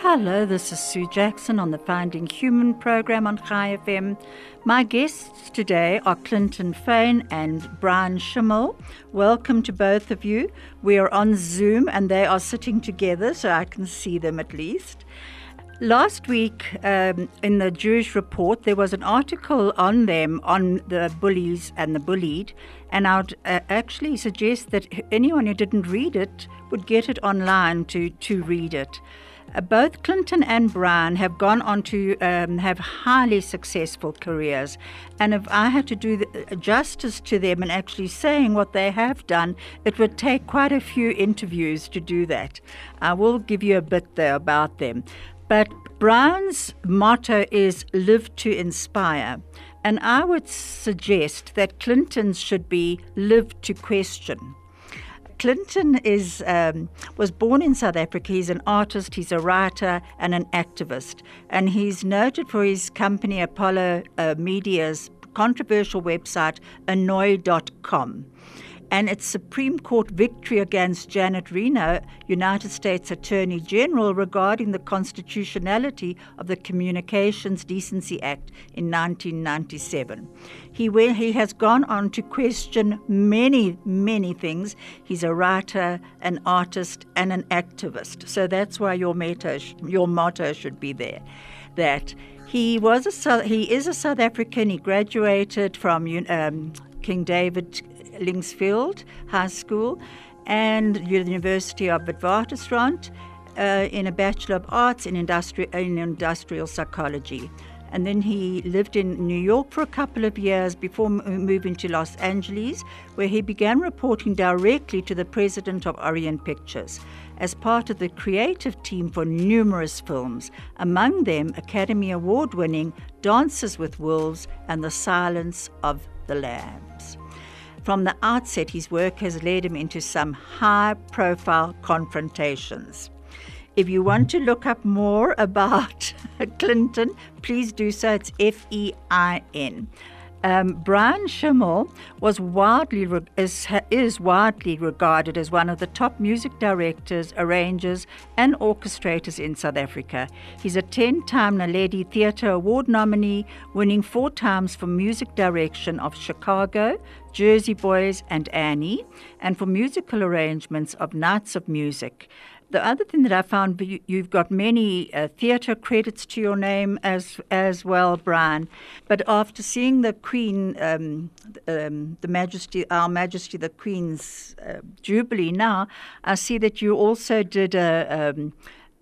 Hello, this is Sue Jackson on the Finding Human program on Chai FM. My guests today are Clinton Fein and Bryan Schimmel. Welcome to both of you. We are on Zoom and they are sitting together so I can see them at least. Last week um, in the Jewish Report, there was an article on them, on the bullies and the bullied, and I would uh, actually suggest that anyone who didn't read it would get it online to, to read it. Both Clinton and Bryan have gone on to um, have highly successful careers. And if I had to do the, uh, justice to them and actually saying what they have done, it would take quite a few interviews to do that. I will give you a bit there about them. But Bryan's motto is live to inspire. And I would suggest that Clinton's should be live to question. Clinton is um, was born in South Africa. He's an artist, he's a writer, and an activist. And he's noted for his company Apollo uh, Media's controversial website, Annoy.com and its Supreme Court victory against Janet Reno, United States Attorney General, regarding the constitutionality of the Communications Decency Act in 1997. He, he has gone on to question many, many things. He's a writer, an artist, and an activist. So that's why your motto, your motto should be there. That he was a he is a South African. He graduated from um, King David Linksfield High School and the University of Witwatersrand uh, in a Bachelor of Arts in, industri- in Industrial Psychology. And then he lived in New York for a couple of years before moving to Los Angeles, where he began reporting directly to the president of Orion Pictures as part of the creative team for numerous films, among them Academy Award winning Dances with Wolves and The Silence of the Lambs. From the outset, his work has led him into some high profile confrontations. If you want to look up more about Clinton, please do so. It's F E I N. Um, Bryan Schimmel was widely is, is widely regarded as one of the top music directors, arrangers, and orchestrators in South Africa. He's a 10-time Naledi Theatre Award nominee, winning four times for music direction of Chicago, Jersey Boys, and Annie, and for musical arrangements of Nights of Music. The other thing that I found, you've got many uh, theatre credits to your name as as well, Bryan. But after seeing the Queen, um, um, the Majesty, Our Majesty the Queen's uh, Jubilee, now I see that you also did a. Um,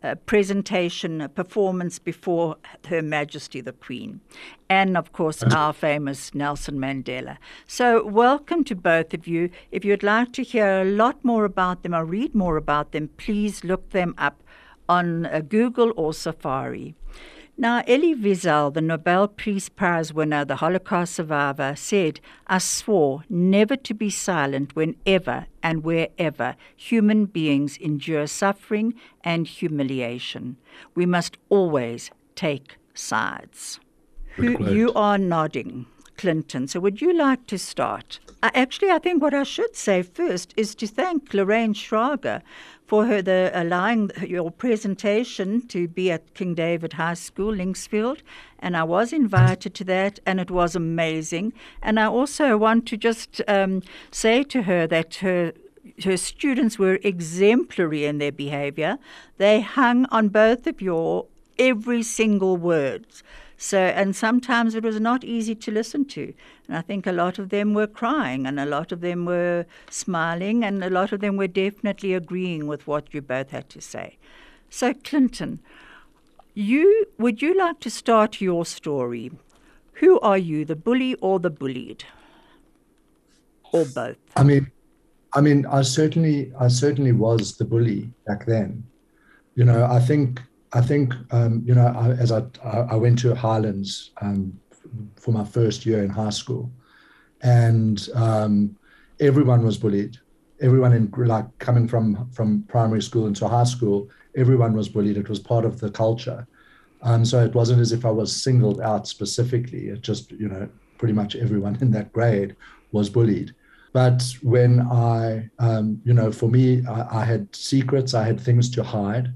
a presentation, a performance before Her Majesty the Queen, and of course our famous Nelson Mandela. So, welcome to both of you. If you'd like to hear a lot more about them or read more about them, please look them up on uh, Google or Safari. Now, Elie Wiesel, the Nobel Peace Prize winner, the Holocaust survivor, said, I swore never to be silent whenever and wherever human beings endure suffering and humiliation. We must always take sides. Who, you are nodding, Clinton. So, would you like to start? actually, I think what I should say first is to thank Lorraine Schrager for her the allowing your presentation to be at King David High School, Linksfield, and I was invited to that, and it was amazing. And I also want to just um, say to her that her her students were exemplary in their behavior. They hung on both of your every single words. So, and sometimes it was not easy to listen to. And I think a lot of them were crying, and a lot of them were smiling, and a lot of them were definitely agreeing with what you both had to say. So, Clinton, you would you like to start your story? Who are you, the bully or the bullied, or both? I mean, I mean, I certainly, I certainly was the bully back then. You know, I think I think um, you know I, as I I went to Highlands um, for my first year in high school, and um, everyone was bullied. Everyone in like coming from from primary school into high school, everyone was bullied. It was part of the culture. Um, so it wasn't as if I was singled out specifically. It just, you know, pretty much everyone in that grade was bullied. But when I, um, you know, for me, I, I, had secrets, I had things to hide.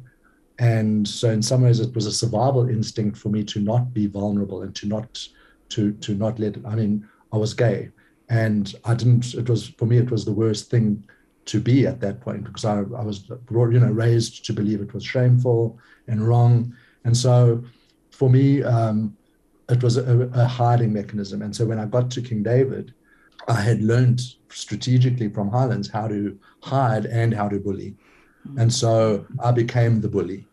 And so in some ways it was a survival instinct for me to not be vulnerable and to not, to, to not let, I mean, I was gay and I didn't, it was, for me, it was the worst thing to be at that point because I, I was, you know, raised to believe it was shameful and wrong. And so for me, um, it was a, a, hiding mechanism. And so when I got to King David, I had learned strategically from Highlands how to hide and how to bully. And so I became the bully.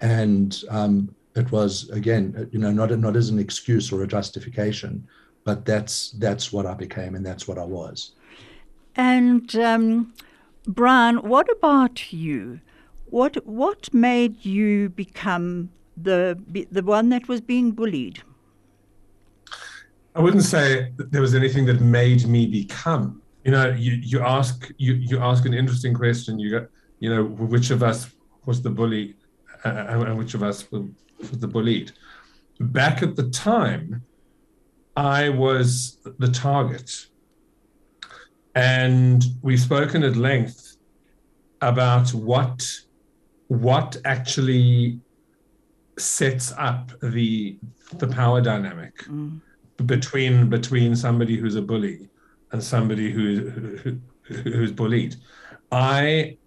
And um, it was, again, you know, not, not as an excuse or a justification, but that's, that's what I became and that's what I was. And um, Bryan, what about you? What, what made you become the, the one that was being bullied? I wouldn't say there was anything that made me become. You know, you, you ask you you ask an interesting question. You go, you know, which of us was the bully, uh, and which of us was the bullied. Back at the time, I was the target, and we've spoken at length about what what actually sets up the the power dynamic. Mm between between somebody who's a bully and somebody who, who who's bullied. I,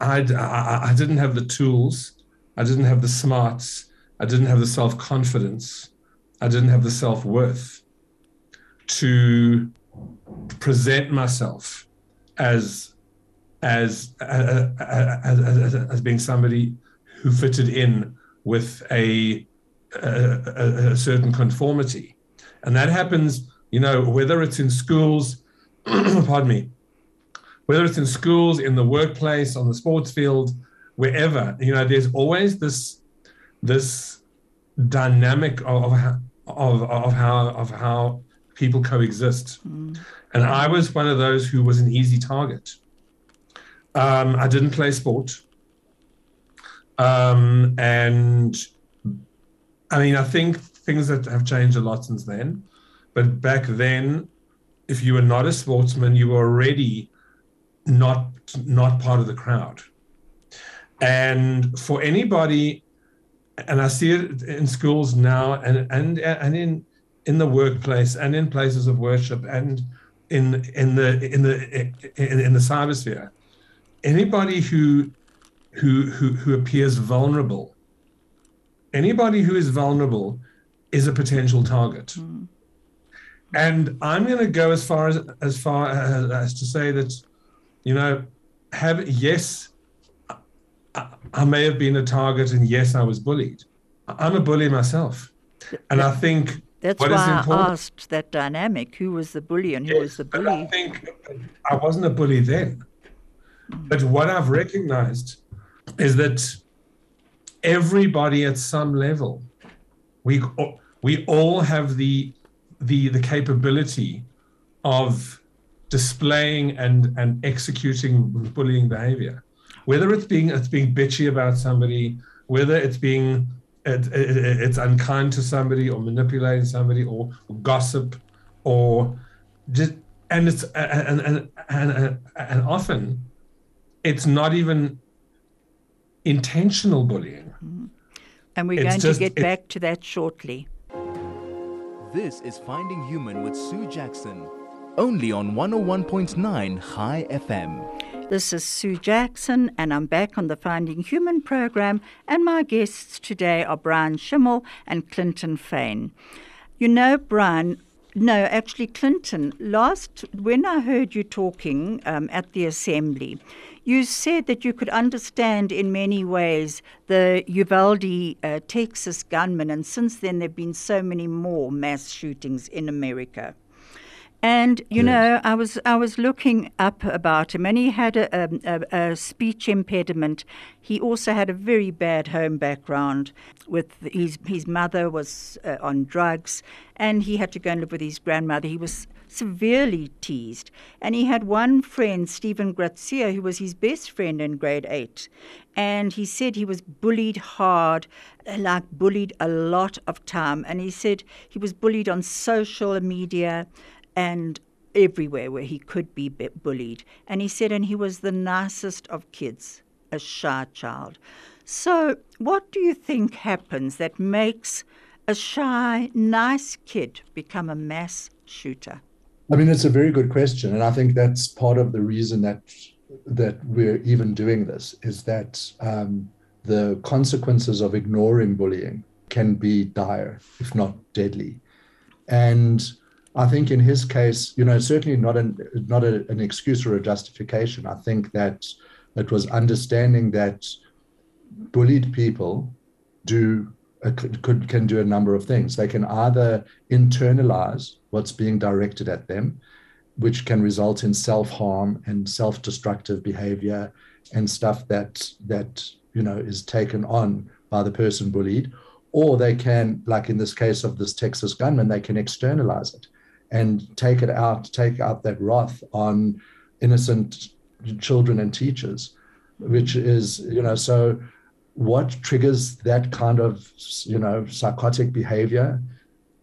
I I didn't have the tools, I didn't have the smarts, I didn't have the self confidence, I didn't have the self worth to present myself as as, as as, as being somebody who fitted in with a, a, a certain conformity. And that happens, you know, whether it's in schools, pardon me, whether it's in schools, in the workplace, on the sports field, wherever, you know, there's always this this dynamic of of, of how of how people coexist. Mm. And I was one of those who was an easy target. Um, I didn't play sport. Um, and I mean, I think things that have changed a lot since then. But back then, if you were not a sportsman, you were already not not part of the crowd. And for anybody, and I see it in schools now, and and and in in the workplace, and in places of worship, and in in the in the in, in the cybersphere, anybody who who who who appears vulnerable, anybody who is vulnerable is a potential target. Mm. And I'm going to go as far as as far as, as, to say that, you know, have yes, I, I may have been a target, and yes, I was bullied. I'm a bully myself, and I think that's why I asked that dynamic: who was the bully and who yes, was the bully? I think I wasn't a bully then, but what I've recognized is that everybody at some level we we all have the the the capability of displaying and and executing bullying behavior whether it's being it's being bitchy about somebody whether it's being it, it, it's unkind to somebody or manipulating somebody or, or gossip or just and it's and and and, and often it's not even intentional bullying mm-hmm. And we're it's going just, to get back to that shortly. This is Finding Human with Sue Jackson, only on 101.9 Chai FM. This is Sue Jackson, and I'm back on the Finding Human program, and my guests today are Bryan Schimmel and Clinton Fein. You know, Bryan, no, actually, Clinton, last, when I heard you talking um, at the assembly, you said that you could understand in many ways the Uvalde, uh, Texas gunman, and since then there have been so many more mass shootings in America. And you Yes. know, I was I was looking up about him, and he had a, um, a, a speech impediment. He also had a very bad home background. With his his mother was uh, on drugs, and he had to go and live with his grandmother. He was severely teased, and he had one friend, Stephen Garcia, who was his best friend in grade eight, and he said he was bullied hard, like bullied a lot of time, and he said he was bullied on social media and everywhere where he could be bullied. And he said, and he was the nicest of kids, a shy child. So, what do you think happens that makes a shy, nice kid become a mass shooter? I mean, it's a very good question, and I think that's part of the reason that that we're even doing this is that um, the consequences of ignoring bullying can be dire, if not deadly. And I think in his case, you know, certainly not an not a, an excuse or a justification. I think that it was understanding that bullied people do could, can do a number of things. They can either internalize what's being directed at them, which can result in self-harm and self-destructive behavior and stuff that that you know is taken on by the person bullied, or they can, like in this case of this Texas gunman, they can externalize it and take it out, take out that wrath on innocent children and teachers, which is you know so what triggers that kind of you know psychotic behavior?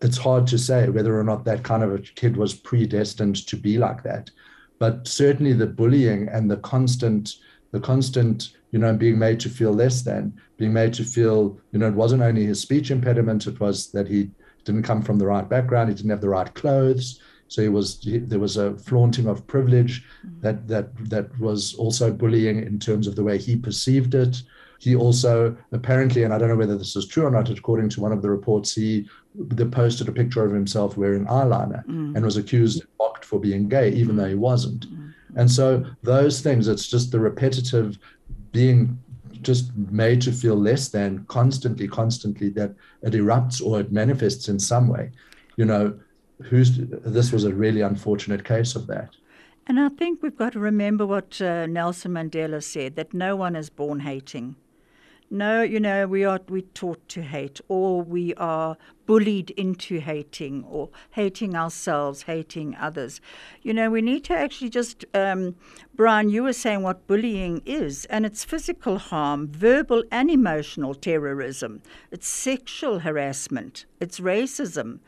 It's hard to say whether or not that kind of a kid was predestined to be like that. But certainly the bullying and the constant the constant you know being made to feel less than being made to feel you know it wasn't only his speech impediment it was that he didn't come from the right background he didn't have the right clothes so he was he, there was a flaunting of privilege mm. that that that was also bullying in terms of the way he perceived it. He also apparently, and I don't know whether this is true or not, according to one of the reports, he they posted a picture of himself wearing eyeliner mm. and was accused and mocked for being gay, even though he wasn't. Mm. And so those things, it's just the repetitive being just made to feel less than constantly, constantly that it erupts or it manifests in some way. You know, who's this was a really unfortunate case of that. And I think we've got to remember what uh, Nelson Mandela said that no one is born hating. No, you know, we are we taught to hate, or we are bullied into hating, or hating ourselves, hating others. You know, we need to actually just, um, Bryan, you were saying what bullying is, and it's physical harm, verbal and emotional terrorism, it's sexual harassment, it's racism,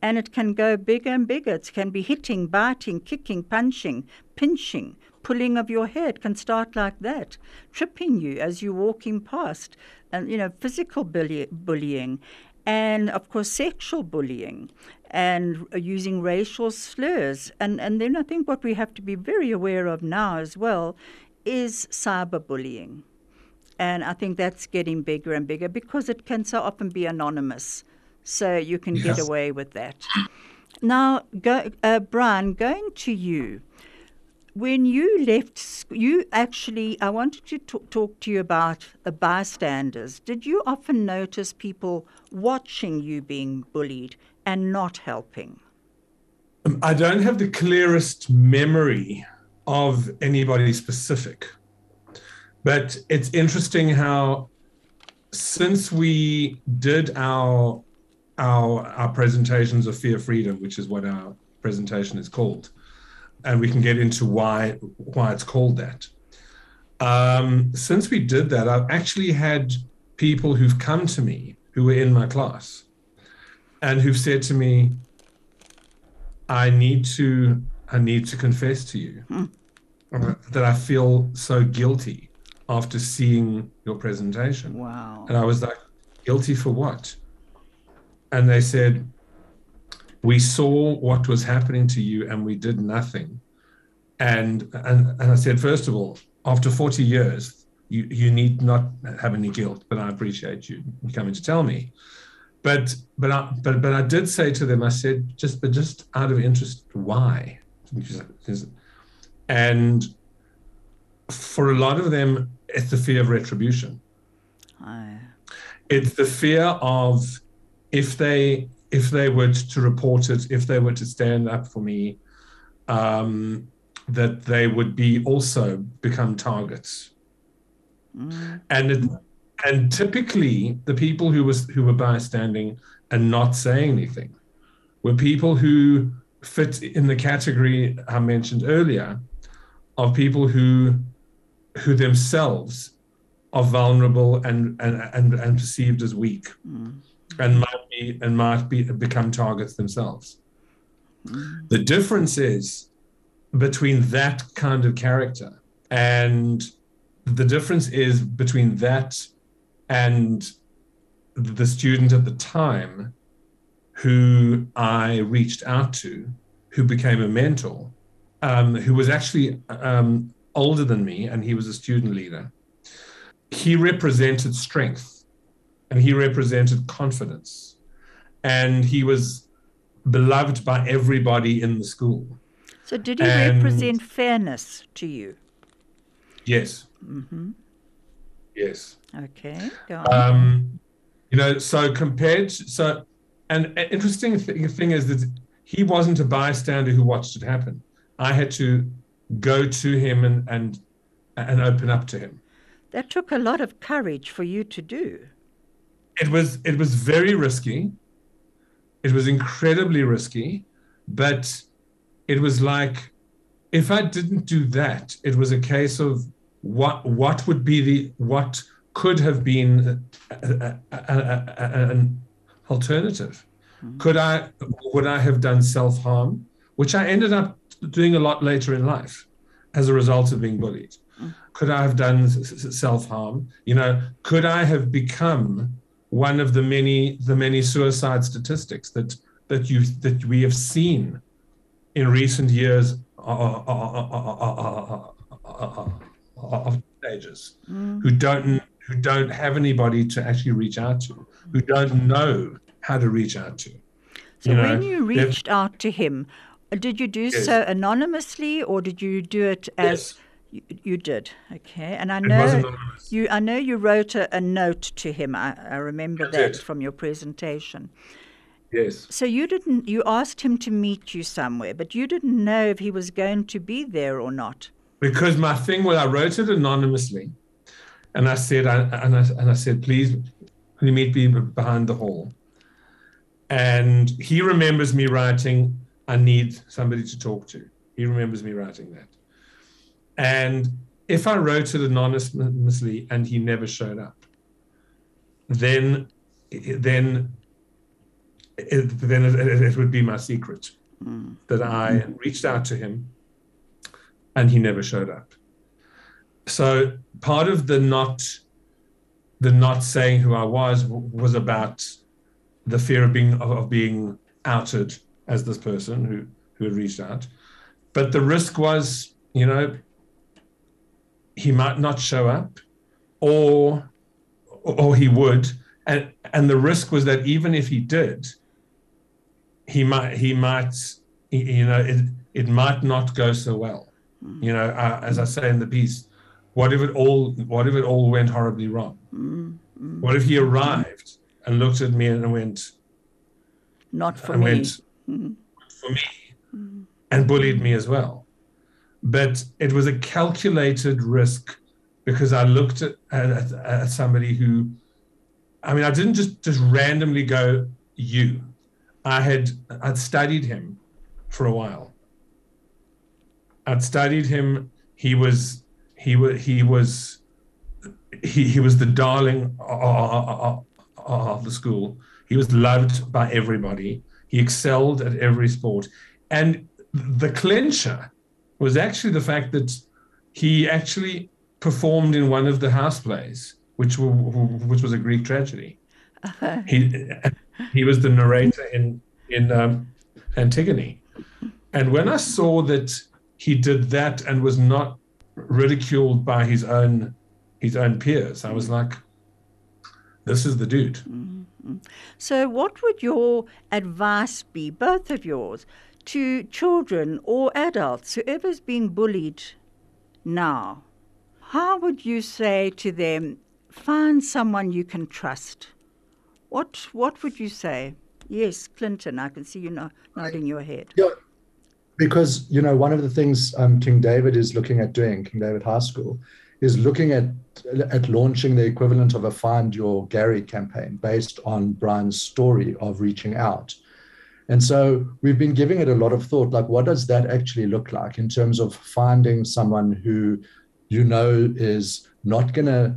and it can go bigger and bigger. It can be hitting, biting, kicking, punching, pinching, pulling of your hair. It can start like that, tripping you as you're walking past, and you know, physical bully- bullying, and of course, sexual bullying, and using racial slurs. And and then I think what we have to be very aware of now as well is cyberbullying. And I think that's getting bigger and bigger because it can so often be anonymous. So you can get away with that. Now, go, uh, Bryan, going to you. When you left, you actually, I wanted to talk, talk to you about the bystanders. Did you often notice people watching you being bullied and not helping? Um, I don't have the clearest memory of anybody specific, but it's interesting how since we did our our our presentations of fear freedom, which is what our presentation is called, and we can get into why why it's called that. Um, since we did that, I've actually had people who've come to me who were in my class and who've said to me, I need to I need to confess to you uh, that I feel so guilty after seeing your presentation. Wow. And I was like, guilty for what? And they said, we saw what was happening to you and we did nothing. And and, and I said, first of all, after 40 years, you, you need not have any guilt, but I appreciate you coming to tell me. But but I but but I did say to them, I said, just but just out of interest, why? And for a lot of them, it's the fear of retribution it's the fear of if they if they were to report it if they were to stand up for me um, that they would be also become targets. And it, and typically the people who was who were bystanding and not saying anything were people who fit in the category I mentioned earlier of people who who themselves are vulnerable and and and, and perceived as weak and might be and might be become targets themselves. The difference is between that kind of character and the difference is between that and the student at the time who I reached out to, who became a mentor, um, who was actually um, older than me, and he was a student leader. He represented strength and he represented confidence, and he was beloved by everybody in the school. So, did he And- represent fairness to you? Yes. Yes. Okay, go on. Um, you know, so compared, so an interesting thing, thing is that he wasn't a bystander who watched it happen. I had to go to him and and and open up to him. that took a lot of courage for you to do. It was it was very risky. It was incredibly risky, but it was like if I didn't do that, it was a case of what what would be the what could have been a, a, a, an alternative. Mm-hmm. Could I would I have done self harm, which I ended up doing a lot later in life as a result of being bullied. Mm. Could I have done self harm? You know, could I have become one of the many the many suicide statistics that that you that we have seen in recent years of teenagers who don't who don't have anybody to actually reach out to, who don't know how to reach out to. So, you know, when you reached out to him, uh, did you do Yes. so anonymously or did you do it as Yes. You, you did? Okay, and I know you. I know you wrote a, a note to him. I, I remember that from your presentation. Yes. So you didn't. You asked him to meet you somewhere, but you didn't know if he was going to be there or not. because my thing was I wrote it anonymously, and I said, I, and I and I said, please, can you meet me behind the hall? And he remembers me writing, I need somebody to talk to. He remembers me writing that. And if I wrote it anonymously and he never showed up, then then it, then it, it, would be my secret mm. that I mm. reached out to him and he never showed up. So part of the not the not saying who I was was about the fear of being of, of being outed as this person who who had reached out. But the risk was, you know, he might not show up, or or he would, and and the risk was that even if he did, he might he might you know it it might not go so well. Hmm. You know uh, as i say in the piece what if it all what if it all went horribly wrong? Hmm, hmm. What if he arrived and looked at me and went Not for and me. went for me and bullied me as well but it was a calculated risk because i looked at, at, at somebody who i mean i didn't just just randomly go you. I had i'd studied him for a while. I'd studied him. He was he was he was he, he was the darling of, of the school. He was loved by everybody. He excelled at every sport. And the clincher was actually the fact that he actually performed in one of the house plays which were, which was a greek tragedy. He he was the narrator in in um, Antigone, and when I saw that he did that and was not ridiculed by his own his own peers, I was like, "This is the dude." So, what would your advice be, both of yours, to children or adults, whoever's being bullied now? How would you say to them, find someone you can trust? What What would you say? Yes, Clinton, I can see you no- nodding your head. Yeah, because you know one of the things um, King David is looking at doing, King David High School, is looking at at launching the equivalent of a Find Your Gary campaign based on Bryan's story of reaching out. And so we've been giving it a lot of thought, like what does that actually look like in terms of finding someone who you know is not going to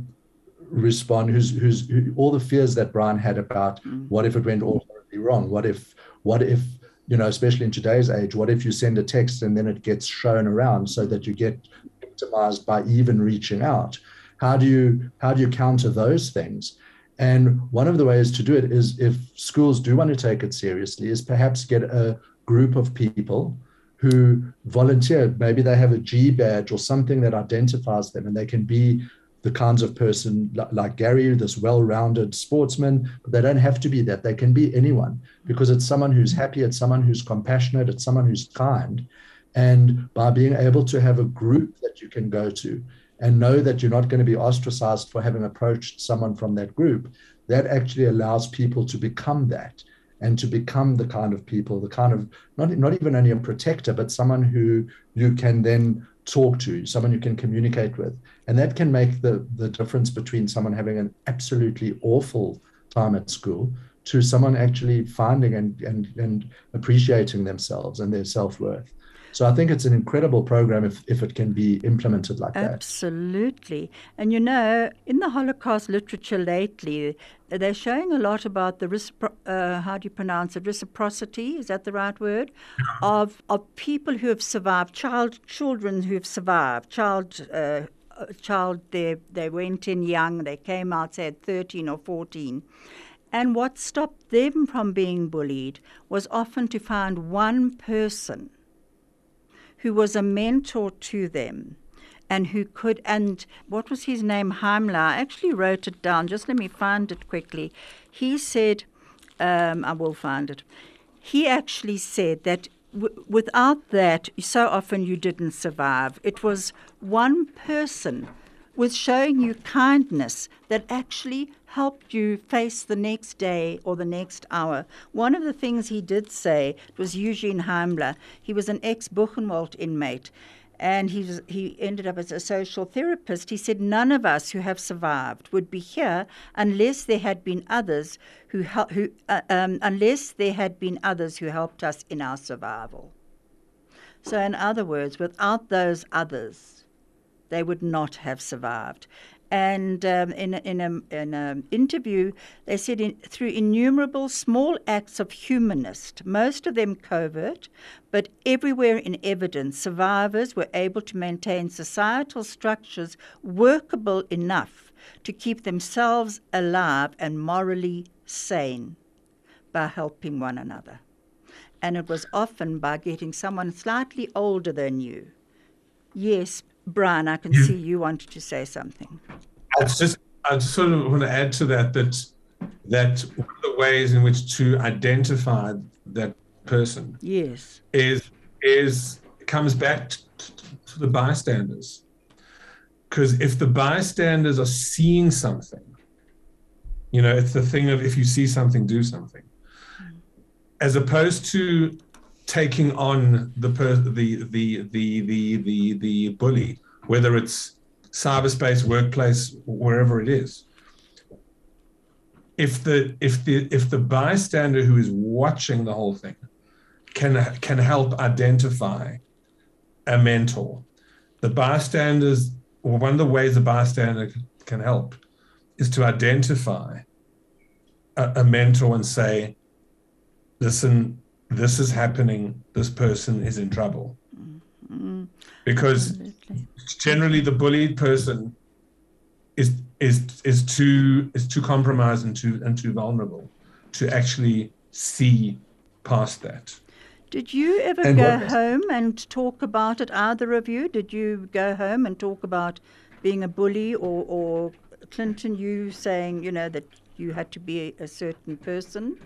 respond, who's who's who, all the fears that Bryan had about mm. what if it went all horribly wrong, what if what if you know, especially in today's age, what if you send a text and then it gets shown around so that you get victimized by even reaching out? How do you how do you counter those things? And one of the ways to do it is if schools do want to take it seriously, is perhaps get a group of people who volunteer. Maybe they have a G badge or something that identifies them, and they can be the kinds of person like Gary, this well-rounded sportsman, but they don't have to be that. They can be anyone because it's someone who's happy, it's someone who's compassionate, it's someone who's kind. And by being able to have a group that you can go to and know that you're not going to be ostracized for having approached someone from that group, that actually allows people to become that and to become the kind of people, the kind of not, not even only a protector, but someone who you can then talk to, someone you can communicate with. And that can make the, the difference between someone having an absolutely awful time at school to someone actually finding and, and, and appreciating themselves and their self worth. So I think it's an incredible program if, if it can be implemented like that. Absolutely. And you know, in the Holocaust literature lately, they're showing a lot about the uh, how do you pronounce it reciprocity is that the right word of of people who have survived child children who have survived child uh, child they they went in young they came out say at 13 or 14 and what stopped them from being bullied was often to find one person who was a mentor to them and who could, and what was his name? Heimler. I actually wrote it down. Just let me find it quickly. He said, um, I will find it. He actually said that without that, so often you didn't survive. It was one person with showing you kindness that actually helped you face the next day or the next hour. One of the things he did say was Eugene Heimler. He was an ex Buchenwald inmate. And he, was, he ended up as a social therapist. He said, None of us who have survived would be here unless there had been others who, who uh, um, unless there had been others who helped us in our survival. So, in other words, without those others, they would not have survived. And um, in, in an in a interview, they said in, through innumerable small acts of humanist, most of them covert, but everywhere in evidence, survivors were able to maintain societal structures workable enough to keep themselves alive and morally sane by helping one another. And it was often by getting someone slightly older than you. Yes, Bryan, I can see you wanted to say something. I just, I just sort of want to add to that that that one of the ways in which to identify that person, yes, is is comes back to the bystanders. Because if the bystanders are seeing something, you know, it's the thing of if you see something, do something, mm. as opposed to taking on the per, the, the the the the the bully, whether it's cyberspace, workplace, wherever it is. If the if the if the bystander who is watching the whole thing can can help identify a mentor, the bystanders or one of the ways the bystander can help is to identify a, a mentor and say, "Listen, this is happening, this person is in trouble. Mm-hmm. Because Absolutely. generally the bullied person is is is too is too compromised and too and too vulnerable to actually see past that. Did you ever and go home and talk about it, either of you? Did you go home and talk about being a bully or, or Clinton, you saying, you know, that you had to be a certain person?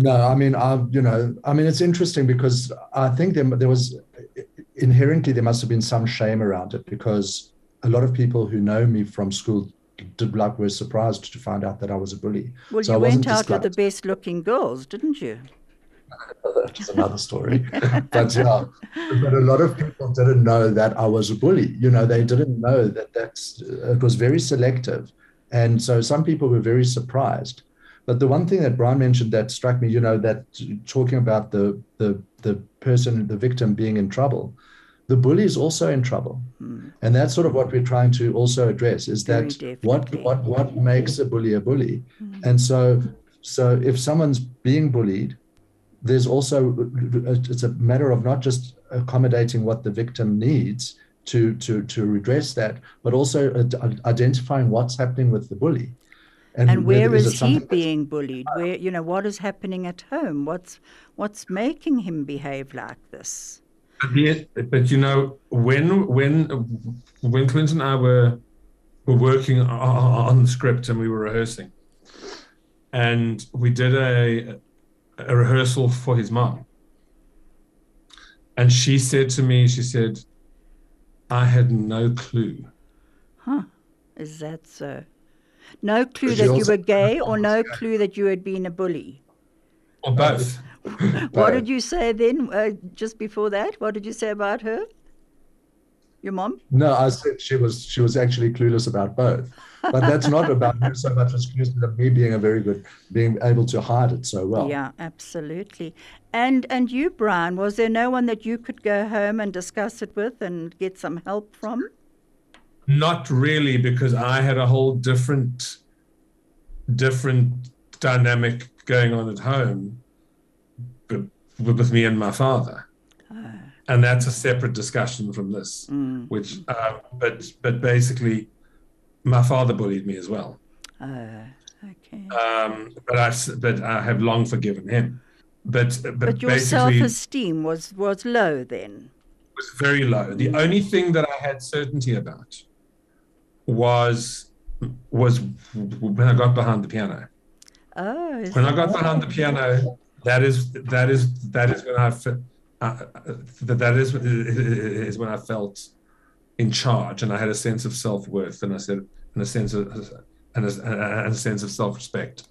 No, I mean, I, you know, I mean, it's interesting because I think there, there was inherently there must have been some shame around it because a lot of people who know me from school did like were surprised to find out that I was a bully. Well, so you went out with the best looking girls, didn't you? That's another story. but yeah, but a lot of people didn't know that I was a bully. You know, they didn't know that that's it was very selective, and so some people were very surprised. But the one thing that Bryan mentioned that struck me, you know, that talking about the the the person, the victim being in trouble, the bully is also in trouble, mm. and that's sort of what we're trying to also address is that what what what makes a bully a bully, mm. and so so if someone's being bullied there's also it's a matter of not just accommodating what the victim needs to to to redress that, but also identifying what's happening with the bully. And, and where is, is he being bullied? Where you know what is happening at home? What's what's making him behave like this? But, but you know when when when Clinton and I were were working on the script and we were rehearsing, and we did a a rehearsal for his mom. And she said to me, she said, I had no clue. Huh. Is that so? No clue that you were gay or no clue that you had been a bully? Or both. what did you say then, uh, just before that? What did you say about her? Your mom? No, I said she was she was actually clueless about both but that's not about her so much as of me being a very good, being able to hide it so well. Yeah, absolutely. And and you, Bryan, was there no one that you could go home and discuss it with and get some help from? Not really, because I had a whole different, different dynamic going on at home, with me and my father. Oh. And that's a separate discussion from this, mm. which, uh, but but basically, my father bullied me as well. Uh, okay. Um, but I but I have long forgiven him. But but, but your self-esteem was was low then. Was very low. The only thing that I had certainty about was was when I got behind the piano. Oh. When I got behind the piano, that is that is that is when I uh, that that is is when I felt in charge and I had a sense of self worth and I said and a sense of and a, and a sense of self respect.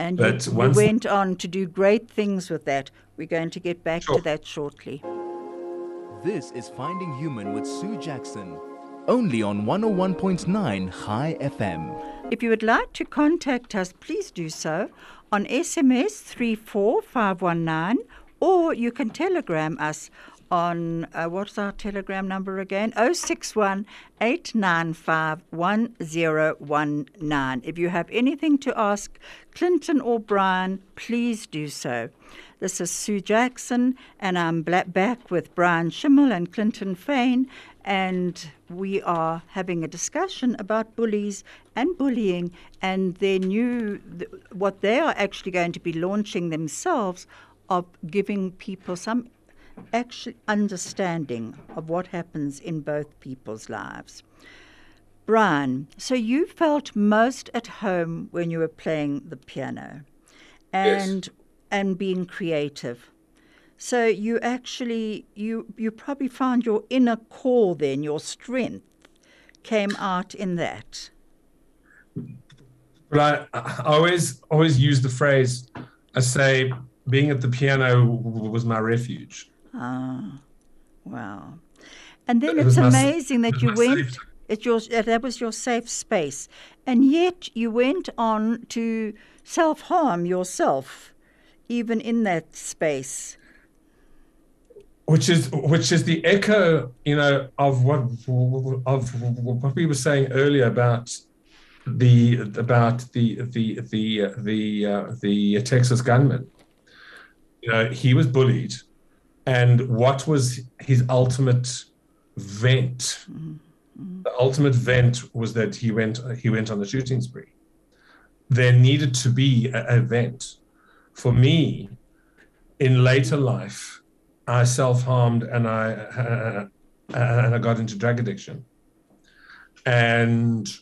And but you, you went on to do great things with that. We're going to get back sure. to that shortly. This is Finding Human with Sue Jackson, only on 101.9 Chai FM. If you would like to contact us, please do so on SMS 34519 or you can telegram us on uh, what's our telegram number again? 061 895 1019. If you have anything to ask Clinton or Bryan, please do so. This is Sue Jackson, and I'm back with Bryan Schimmel and Clinton Fein, and we are having a discussion about bullies and bullying and their new, what they are actually going to be launching themselves of giving people some actually understanding of what happens in both people's lives. Bryan, so you felt most at home when you were playing the piano and yes. and being creative. So you actually you you probably found your inner core then, your strength came out in that. Well, I, I always always use the phrase I say being at the piano was my refuge. Ah, wow. And then it's amazing that you went. It your that was your safe space, and yet you went on to self harm yourself, even in that space. Which is which is the echo, you know, of what of what we were saying earlier about the about the the the the uh, the Texas gunman. You know, he was bullied and what was his ultimate vent mm-hmm. the ultimate vent was that he went he went on the shooting spree there needed to be a, a vent for me in later life i self-harmed and i uh, and i got into drug addiction and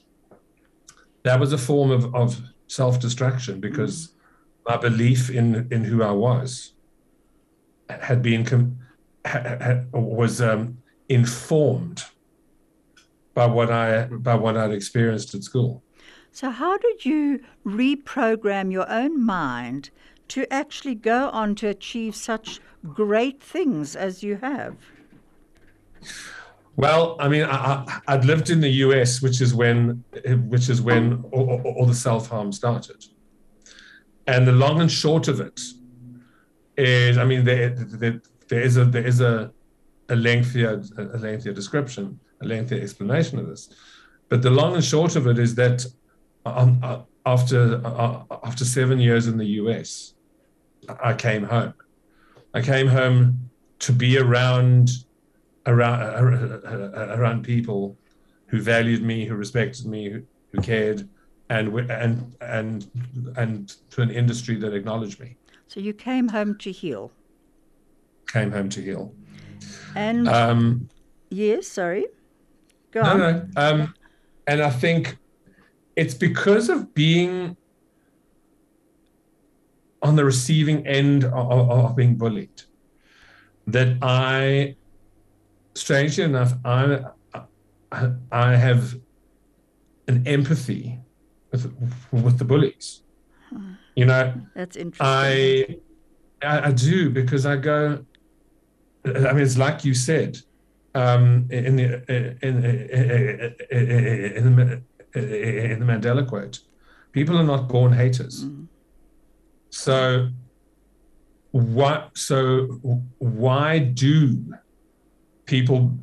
that was a form of, of self-destruction because mm-hmm. my belief in in who i was had been had, was um, informed by what I by what I'd experienced at school. So how did you reprogram your own mind to actually go on to achieve such great things as you have? Well, I mean, I, would lived in the US, which is when, which is when all, all the self harm started, and the long and short of it is, I mean, there, there, there is a there is a, a lengthier a lengthier description, a lengthier explanation of this, but the long and short of it is that um, uh, after uh, after seven years in the US, I came home. I came home to be around around around people who valued me, who respected me, who, who cared, and and and and to an industry that acknowledged me. So you came home to heal. Came home to heal. And um, yes, sorry. Go no, on. No, um, and I think it's because of being on the receiving end of, of, being bullied that I strangely enough, I I have an empathy with with the bullies. You know, that's interesting. I, I, I do because I go. I mean, it's like you said um, in the in, in, in, the in the Mandela quote. People are not born haters. Mm. So what? So why do people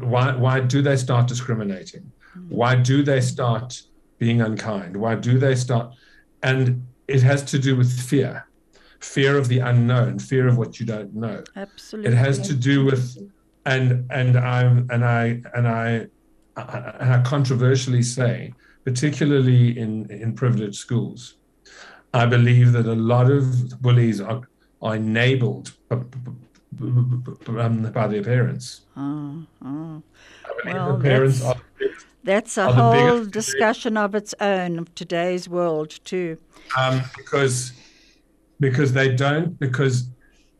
why why do they start discriminating? Why do they start being unkind? Why do they start and it has to do with fear fear of the unknown fear of what you don't know. Absolutely. it has to do with and and i'm and i and i and i controversially say particularly in in privileged schools i believe that a lot of bullies are, are enabled um, by the appearance. Oh, oh. Well, parents that's, are, that's a whole discussion of its own of today's world too. Um, because because they don't because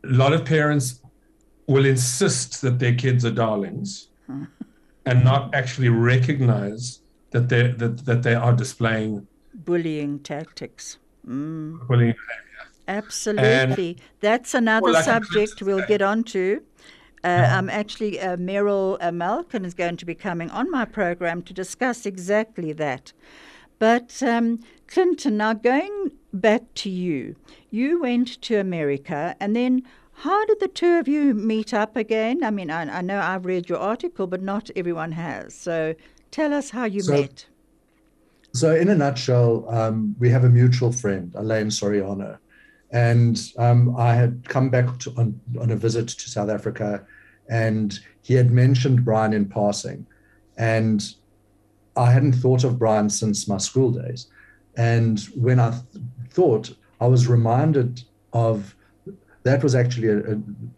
a lot of parents will insist that their kids are darlings and not actually recognize that they that, that they are displaying bullying tactics. Mm. Absolutely. And, That's another well, subject we'll get onto. Uh, yeah. um, actually, uh, Meryl uh, Malkin is going to be coming on my program to discuss exactly that. But, um, Clinton, now going back to you, you went to America and then how did the two of you meet up again? I mean, I, I know I've read your article, but not everyone has. So tell us how you so, met. So, in a nutshell, um, we have a mutual friend, Elaine Soriano, and um, I had come back to, on, on a visit to South Africa, and he had mentioned Bryan in passing. And I hadn't thought of Bryan since my school days. And when I th- thought, I was reminded of that was actually a, a,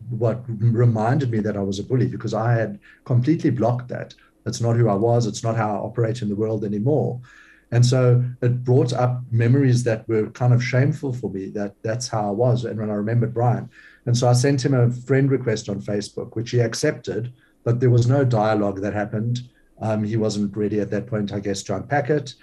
what reminded me that I was a bully because I had completely blocked that. That's not who I was. It's not how I operate in the world anymore. And so it brought up memories that were kind of shameful for me that that's how I was. And when I remembered Bryan. And so I sent him a friend request on Facebook, which he accepted, but there was no dialogue that happened. Um, he wasn't ready at that point, I guess, to unpack it.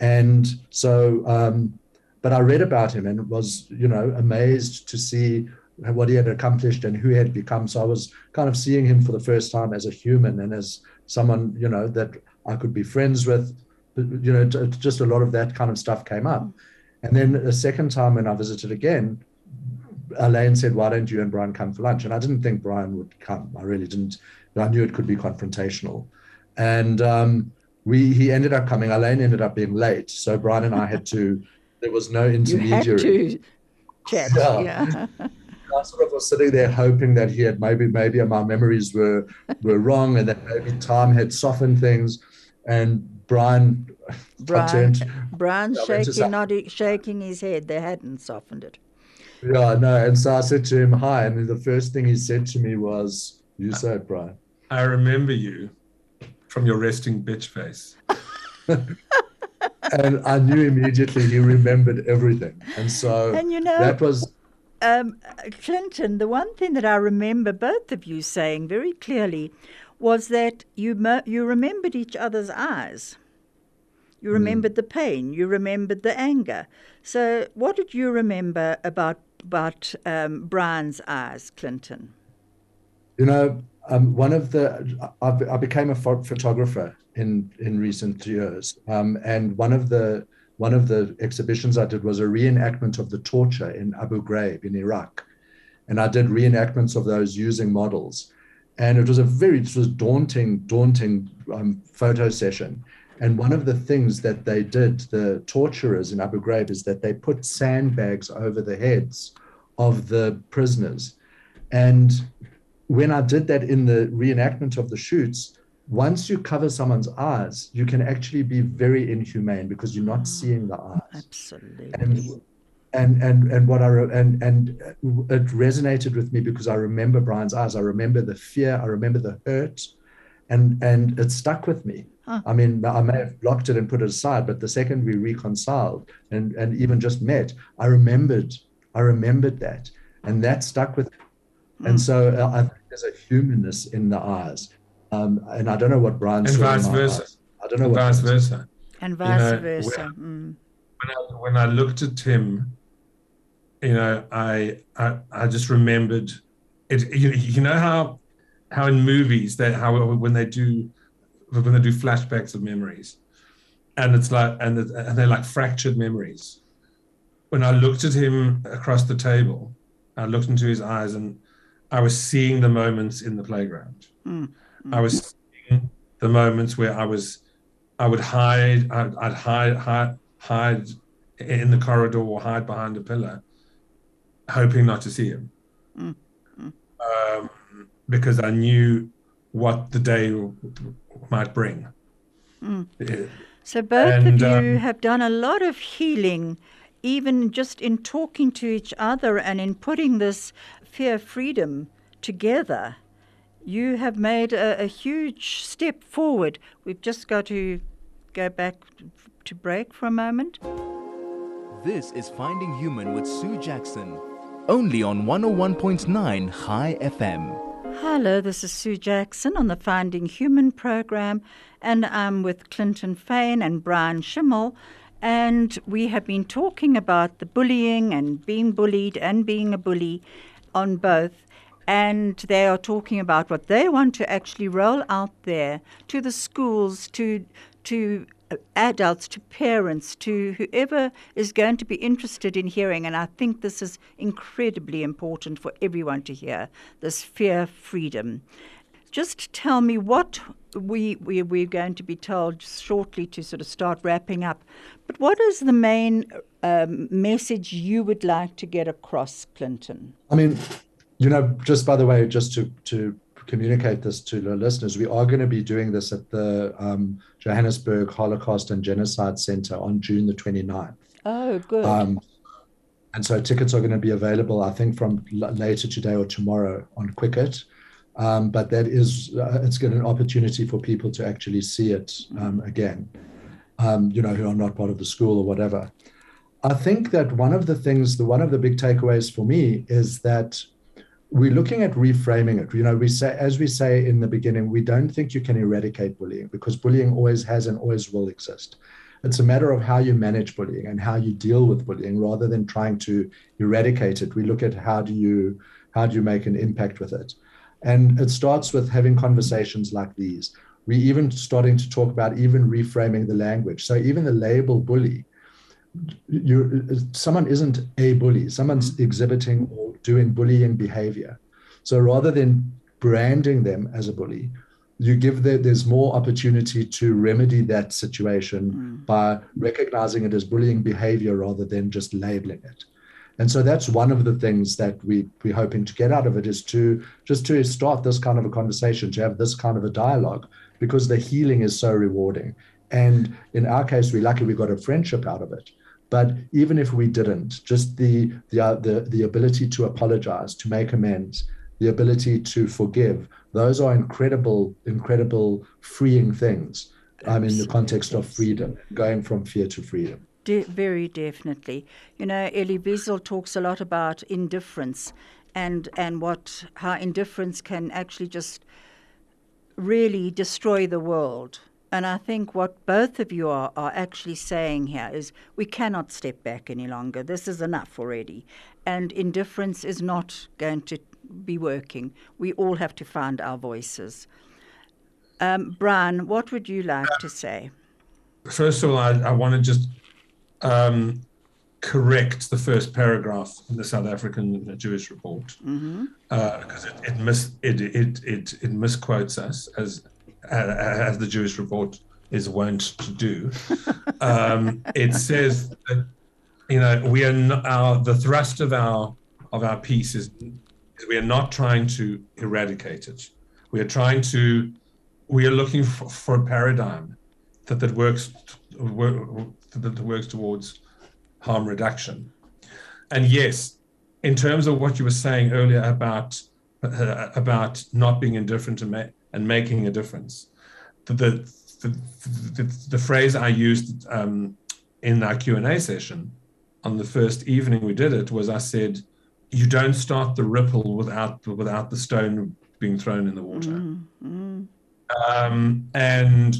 And so, um, but I read about him and was, you know, amazed to see what he had accomplished and who he had become. So I was kind of seeing him for the first time as a human and as someone, you know, that I could be friends with you know, just a lot of that kind of stuff came up. And then a second time when I visited again, Elaine said, "Why don't you and Bryan come for lunch?" And I didn't think Bryan would come. I really didn't. I knew it could be confrontational, and um, we he ended up coming. Elaine ended up being late, so Bryan and I had to. There was no intermediary. You had to chat. Yeah. yeah. I sort of was sitting there hoping that he had maybe maybe my memories were were wrong and that maybe time had softened things. And Bryan, Bryan, Bryan shaking, nodding, shaking his head. They hadn't softened it. Yeah, no. And so I said to him, "Hi," and the first thing he said to me was, "You say it, Bryan." I remember you from your resting bitch face. and I knew immediately he remembered everything, and so and you know that was. Um, Clinton, the one thing that I remember both of you saying very clearly was that you you remembered each other's eyes. You remembered the pain. You remembered the anger. So, what did you remember about about um, Bryan's eyes, Clinton? You know, um, one of the I, I became a pho- photographer in in recent years, um, and one of the one of the exhibitions I did was a reenactment of the torture in Abu Ghraib in Iraq, and I did reenactments of those using models, and it was a very it was daunting daunting um, photo session. And one of the things that they did, the torturers in Abu Ghraib, is that they put sandbags over the heads of the prisoners. And when I did that in the reenactment of the shoots, once you cover someone's eyes, you can actually be very inhumane because you're not seeing the eyes. Absolutely. And and and and what I re- and and it resonated with me because I remember Bryan's eyes. I remember the fear. I remember the hurt, and and it stuck with me. Huh. I mean, I may have blocked it and put it aside, but the second we reconciled and and even just met, I remembered. I remembered that, and that stuck with. Me. And so uh, I think there's a humanness in the eyes, um, and I don't know what Bryan And saw in vice my versa. eyes. I don't know And what vice Bryan saw. versa. and vice know, versa. Mm. when I, when I looked at him, you know, I I, I just remembered it. You, you know how how in movies they how when they do when they do flashbacks of memories, and it's like and and they're like fractured memories. When I looked at him across the table, I looked into his eyes and I was seeing the moments in the playground. Mm. I was seeing the moments where I was, I would hide, I'd, I'd hide, hide, hide in the corridor or hide behind a pillar, hoping not to see him, Mm, mm. Um, because I knew what the day might bring. Mm. Yeah. So both And, of you um, have done a lot of healing, even just in talking to each other and in putting this fear freedom together. You have made a, a huge step forward. We've just got to go back to break for a moment. This is Finding Human with Sue Jackson, only on 101.9 Chai FM. Hello, this is Sue Jackson on the Finding Human program, and I'm with Clinton Fein and Bryan Schimmel. And we have been talking about the bullying and being bullied and being a bully on both. And they are talking about what they want to actually roll out there to the schools, to, to adults, to parents, to whoever is going to be interested in hearing. And I think this is incredibly important for everyone to hear this fear freedom. Just tell me what we, we, we're going to be told shortly to sort of start wrapping up. But what is the main um, message you would like to get across, Clinton? I mean, you know, just by the way, just to to communicate this to the listeners, we are going to be doing this at the um, Johannesburg Holocaust and Genocide Center on June the 29th. Oh, good. Um, and so tickets are going to be available, I think, from later today or tomorrow on Quicket. Um, but that is, uh, it's going to an opportunity for people to actually see it um, again, um, you know, who are not part of the school or whatever. I think that one of the things, the one of the big takeaways for me is that we're looking at reframing it. You know, we say, as we say in the beginning, we don't think you can eradicate bullying because bullying always has and always will exist. It's a matter of how you manage bullying and how you deal with bullying rather than trying to eradicate it. We look at how do you how do you make an impact with it. And it starts with having conversations like these. We even starting to talk about even reframing the language. So even the label bully, you someone isn't a bully, someone's mm-hmm. exhibiting or doing bullying behavior. So rather than branding them as a bully, you give the, there's more opportunity to remedy that situation hmm. by recognizing it as bullying behavior rather than just labeling it. And so that's one of the things that we we're hoping to get out of it is to just to start this kind of a conversation, to have this kind of a dialogue, because the healing is so rewarding. And in our case, we're lucky we got a friendship out of it. But even if we didn't, just the the uh, the, the ability to apologize, to make amends, the ability to forgive, those are incredible, incredible freeing things. I um, in the context of freedom, going from fear to freedom. De- very definitely. You know, Elie Wiesel talks a lot about indifference and and what how indifference can actually just really destroy the world. And I think what both of you are, are actually saying here is we cannot step back any longer. This is enough already. And indifference is not going to be working. We all have to find our voices. Um, Bryan, what would you like to say? First of all, I, I want to just um, correct the first paragraph in the South African Jewish report because Mm-hmm. uh, it it, mis- it, it, it, it misquotes us as as the Jewish report is wont to do. um, it says that you know we are not, our the thrust of our of our piece is we are not trying to eradicate it. We are trying to we are looking for, for a paradigm that that works work, that works towards harm reduction. And yes, in terms of what you were saying earlier about uh, about not being indifferent to ma- and making a difference, the the, the, the, phrase I used um, in our Q and A session on the first evening we did it was I said, "You don't start the ripple without without the stone being thrown in the water." Mm-hmm. Um, and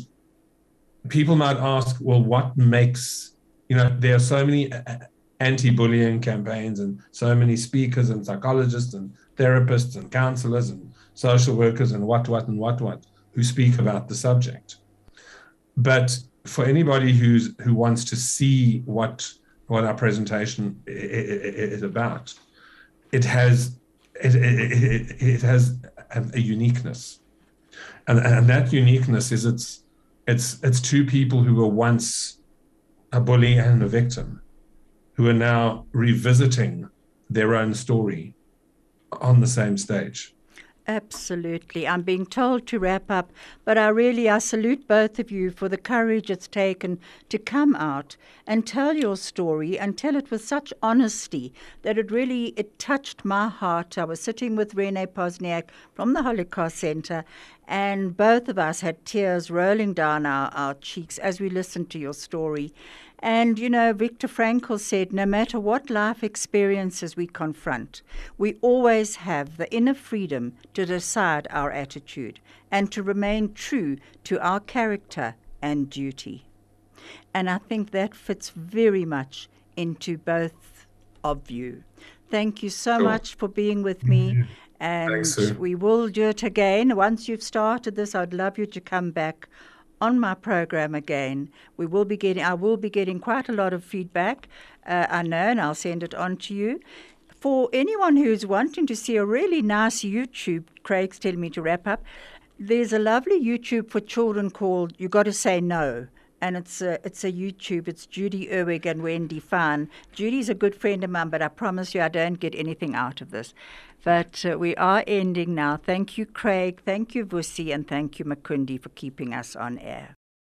people might ask, well, what makes, you know, there are so many anti bullying campaigns and so many speakers and psychologists and therapists and counselors and social workers and what, what, and what, what who speak about the subject. But for anybody who's who wants to see what what our presentation is about, it has it, it, it has a uniqueness and, and that uniqueness is it's it's it's two people who were once a bully and a victim who are now revisiting their own story on the same stage Absolutely. I'm being told to wrap up, but I really I salute both of you for the courage it's taken to come out and tell your story and tell it with such honesty that it really it touched my heart. I was sitting with Rene Posniak from the Holocaust Center and both of us had tears rolling down our, our cheeks as we listened to your story. And, you know, Viktor Frankl said no matter what life experiences we confront, we always have the inner freedom to decide our attitude and to remain true to our character and duty. And I think that fits very much into both of you. Thank you so much for being with me. Mm-hmm. And Thanks, we will do it again. Once you've started this, I'd love you to come back on my program again. We will be getting, I will be getting quite a lot of feedback, uh, I know, and I'll send it on to you. For anyone who's wanting to see a really nice YouTube, Craig's telling me to wrap up, there's a lovely YouTube for children called You Gotta Say No. And it's a, it's a YouTube. It's Judy Erwig and Wendy Fine. Judy's a good friend of mine, but I promise you I don't get anything out of this. But uh, we are ending now. Thank you, Craig. Thank you, Vusi. And thank you, Makundi, for keeping us on air.